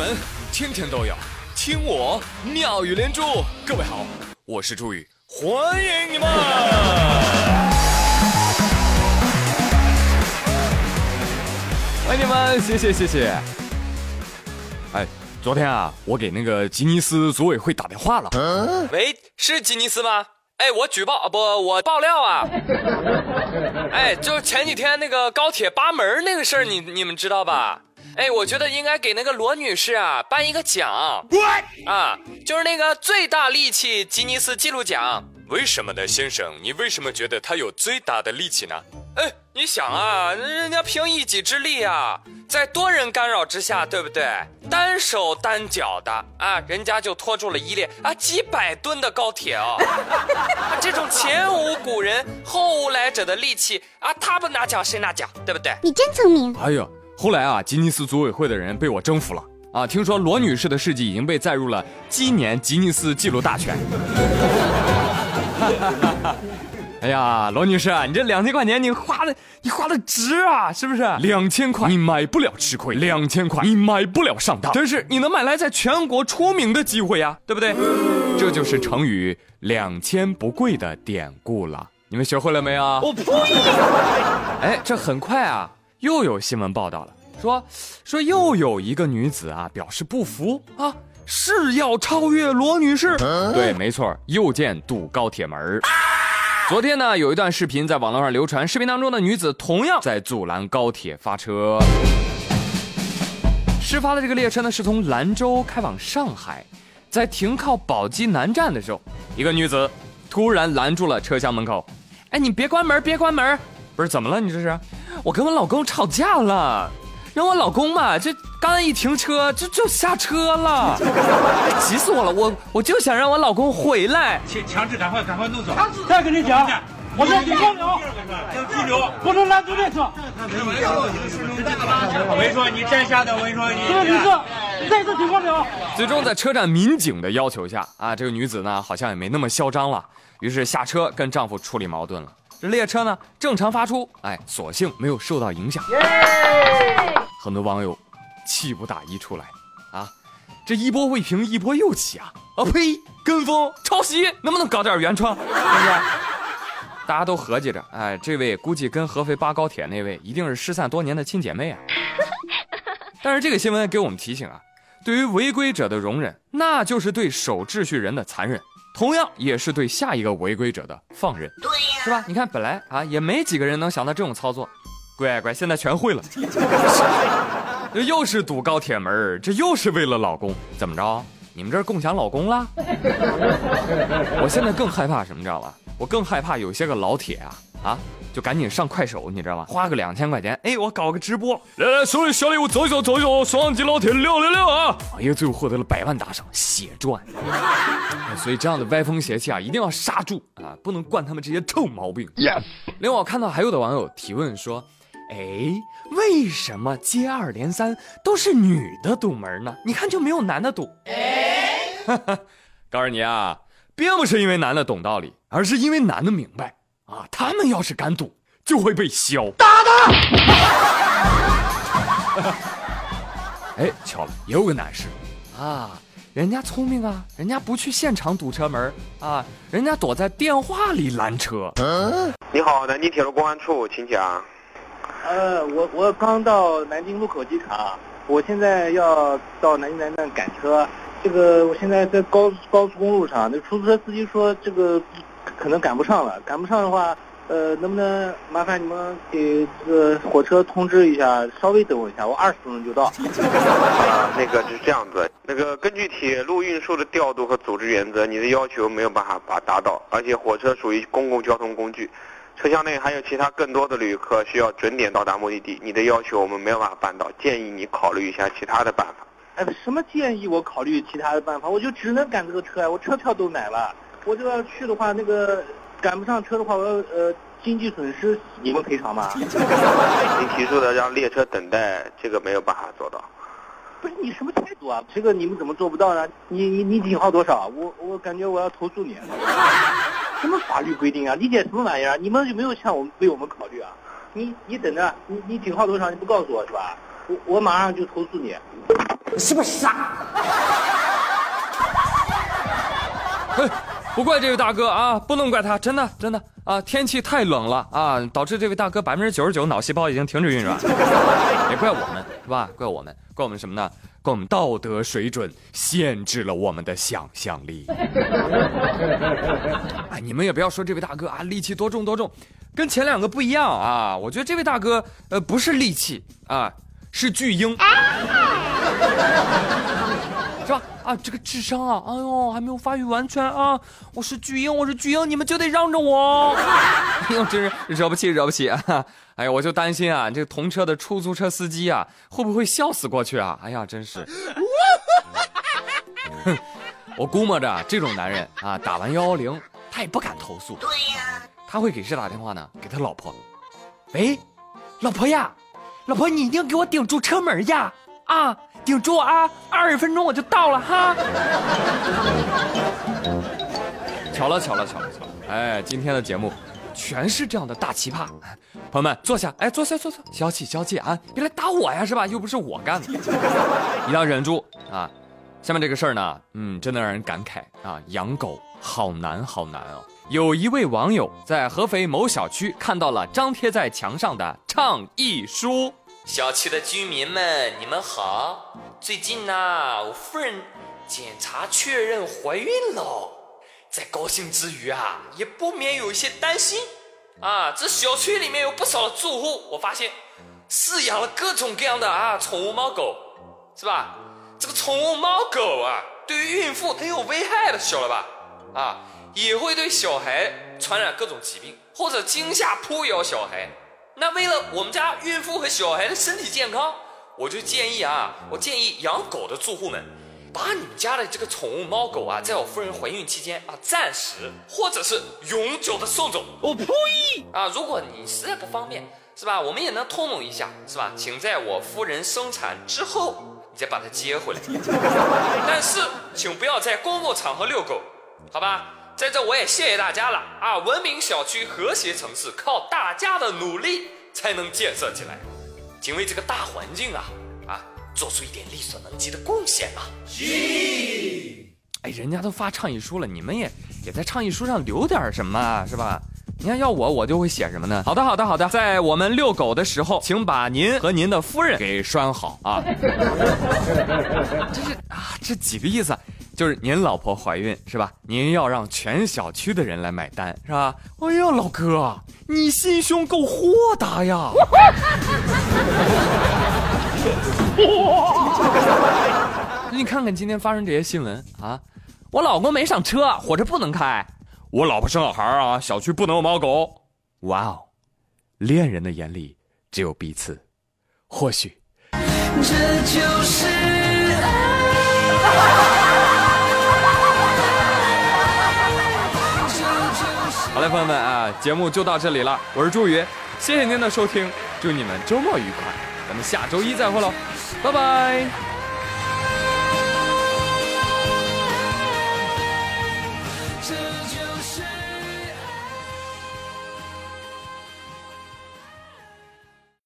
门天天都有听我妙语连珠。各位好，我是朱宇，欢迎你们！欢迎你们，谢谢谢谢。哎，昨天啊，我给那个吉尼斯组委会打电话了。嗯喂，是吉尼斯吗？哎，我举报不，我爆料啊！哎，就是前几天那个高铁扒门那个事儿，你你们知道吧？哎，我觉得应该给那个罗女士啊颁一个奖啊，就是那个最大力气吉尼斯纪录奖。为什么呢，先生？你为什么觉得他有最大的力气呢？哎，你想啊，人家凭一己之力啊，在多人干扰之下，对不对？单手单脚的啊，人家就拖住了一列啊几百吨的高铁哦。这种前无古人后无来者的力气啊，他不拿奖谁拿奖？对不对？你真聪明。哎呀，后来啊，吉尼斯组委会的人被我征服了啊！听说罗女士的事迹已经被载入了今年吉尼斯纪录大全。哎呀，罗女士，你这两千块钱你花的，你花的值啊，是不是？两千块你买不了吃亏，两千块你买不了上当，但是你能买来在全国出名的机会呀，对不对？这就是成语“两千不贵”的典故了。你们学会了没有？我呸！哎，这很快啊，又有新闻报道了，说说又有一个女子啊表示不服啊，是要超越罗女士。对，没错，又见堵高铁门儿。昨天呢，有一段视频在网络上流传，视频当中的女子同样在阻拦高铁发车。事发的这个列车呢，是从兰州开往上海，在停靠宝鸡南站的时候，一个女子突然拦住了车厢门口。哎，你别关门，别关门！不是怎么了？你这是？我跟我老公吵架了。让我老公嘛，这刚一停车就就下车了，急死我了！我我就想让我老公回来，强强制赶快赶快弄走。再跟你讲，我要拘留，要拘留，不能拦住列车。我跟你说，你站下的，我跟你说，你这个女子再次警告了。最终在车站民警的要求下，啊，这个女子呢好像也没那么嚣张了，于是下车跟丈夫处理矛盾了。这列车呢正常发出，哎，所幸没有受到影响。很多网友气不打一处来，啊，这一波未平一波又起啊！啊呸，跟风抄袭，能不能搞点原创？是不是？大家都合计着，哎，这位估计跟合肥扒高铁那位一定是失散多年的亲姐妹啊。但是这个新闻给我们提醒啊，对于违规者的容忍，那就是对守秩序人的残忍，同样也是对下一个违规者的放任，对呀，是吧？你看，本来啊也没几个人能想到这种操作。乖乖，现在全会了。这又是堵高铁门这又是为了老公，怎么着？你们这儿共享老公了？我现在更害怕什么，知道吧？我更害怕有些个老铁啊啊，就赶紧上快手，你知道吗？花个两千块钱，哎，我搞个直播，来来，所有小礼物走一走，走一走，双击老铁六六六啊！哎呀，最后获得了百万打赏，血赚。所以这样的歪风邪气啊，一定要刹住啊，不能惯他们这些臭毛病。Yes。另外，我看到还有的网友提问说。哎，为什么接二连三都是女的堵门呢？你看就没有男的堵。告诉你啊，并不是因为男的懂道理，而是因为男的明白啊，他们要是敢赌，就会被削。打他！哎，巧了，也有个男士啊，人家聪明啊，人家不去现场堵车门啊，人家躲在电话里拦车。嗯你好，南京铁路公安处，请讲。呃，我我刚到南京禄口机场，我现在要到南京南站赶车。这个我现在在高高速公路上，那出租车司机说这个可能赶不上了，赶不上的话，呃，能不能麻烦你们给这个火车通知一下，稍微等我一下，我二十分钟就到。啊，那个是这样子，那个根据铁路运输的调度和组织原则，你的要求没有办法把达到，而且火车属于公共交通工具。车厢内还有其他更多的旅客需要准点到达目的地，你的要求我们没有办法办到，建议你考虑一下其他的办法。哎，什么建议我考虑其他的办法？我就只能赶这个车呀，我车票都买了，我这个去的话，那个赶不上车的话，我要呃经济损失你们赔偿吗？您提出的让列车等待，这个没有办法做到。不是你什么态度啊？这个你们怎么做不到呢？你你你警号多少？我我感觉我要投诉你。什么法律规定啊？理解什么玩意儿？你们有没有向我们为我们考虑啊？你你等着，你你警号多少？你不告诉我是吧？我我马上就投诉你。是不是傻？嘿，不怪这位大哥啊，不能怪他，真的真的啊，天气太冷了啊，导致这位大哥百分之九十九脑细胞已经停止运转，也怪我们是吧？怪我们，怪我们什么呢？怪我们道德水准限制了我们的想象力。哎，你们也不要说这位大哥啊，戾气多重多重，跟前两个不一样啊。我觉得这位大哥呃不是戾气啊，是巨婴。啊，这个智商啊，哎呦，还没有发育完全啊！我是巨婴，我是巨婴，你们就得让着我。哎呦，真是惹不起，惹不起啊！哎呀，我就担心啊，这个同车的出租车司机啊，会不会笑死过去啊？哎呀，真是。哼，我估摸着这种男人啊，打完幺幺零，他也不敢投诉。对呀。他会给谁打电话呢？给他老婆。喂，老婆呀，老婆，你一定给我顶住车门呀！啊。顶住啊！二十分钟我就到了哈。巧了巧了巧了巧了！哎，今天的节目全是这样的大奇葩。朋友们坐下，哎，坐下坐下，消气消气啊！别来打我呀，是吧？又不是我干的，一定要忍住啊！下面这个事儿呢，嗯，真的让人感慨啊，养狗好难好难哦。有一位网友在合肥某小区看到了张贴在墙上的倡议书。小区的居民们，你们好。最近呢，我夫人检查确认怀孕了，在高兴之余啊，也不免有一些担心啊。这小区里面有不少的住户，我发现饲养了各种各样的啊宠物猫狗，是吧？这个宠物猫狗啊，对于孕妇很有危害的，晓得吧？啊，也会对小孩传染各种疾病，或者惊吓扑咬小孩。那为了我们家孕妇和小孩的身体健康，我就建议啊，我建议养狗的住户们，把你们家的这个宠物猫狗啊，在我夫人怀孕期间啊，暂时或者是永久的送走。我呸！啊，如果你实在不方便，是吧？我们也能通融一下，是吧？请在我夫人生产之后，你再把它接回来。但是，请不要在公共场合遛狗，好吧？在这我也谢谢大家了啊！文明小区、和谐城市，靠大家的努力才能建设起来，请为这个大环境啊啊做出一点力所能及的贡献吧。哎，人家都发倡议书了，你们也也在倡议书上留点什么，是吧？你看，要我我就会写什么呢？好的，好的，好的，在我们遛狗的时候，请把您和您的夫人给拴好啊。这是啊，这几个意思。就是您老婆怀孕是吧？您要让全小区的人来买单是吧？哎呀，老哥，你心胸够豁达呀！你看看今天发生这些新闻啊，我老公没上车，火车不能开；我老婆生小孩啊，小区不能有猫狗。哇哦，恋人的眼里只有彼此，或许这就是爱。好嘞，朋友们啊，节目就到这里了。我是朱宇，谢谢您的收听，祝你们周末愉快。咱们下周一再会喽，拜拜。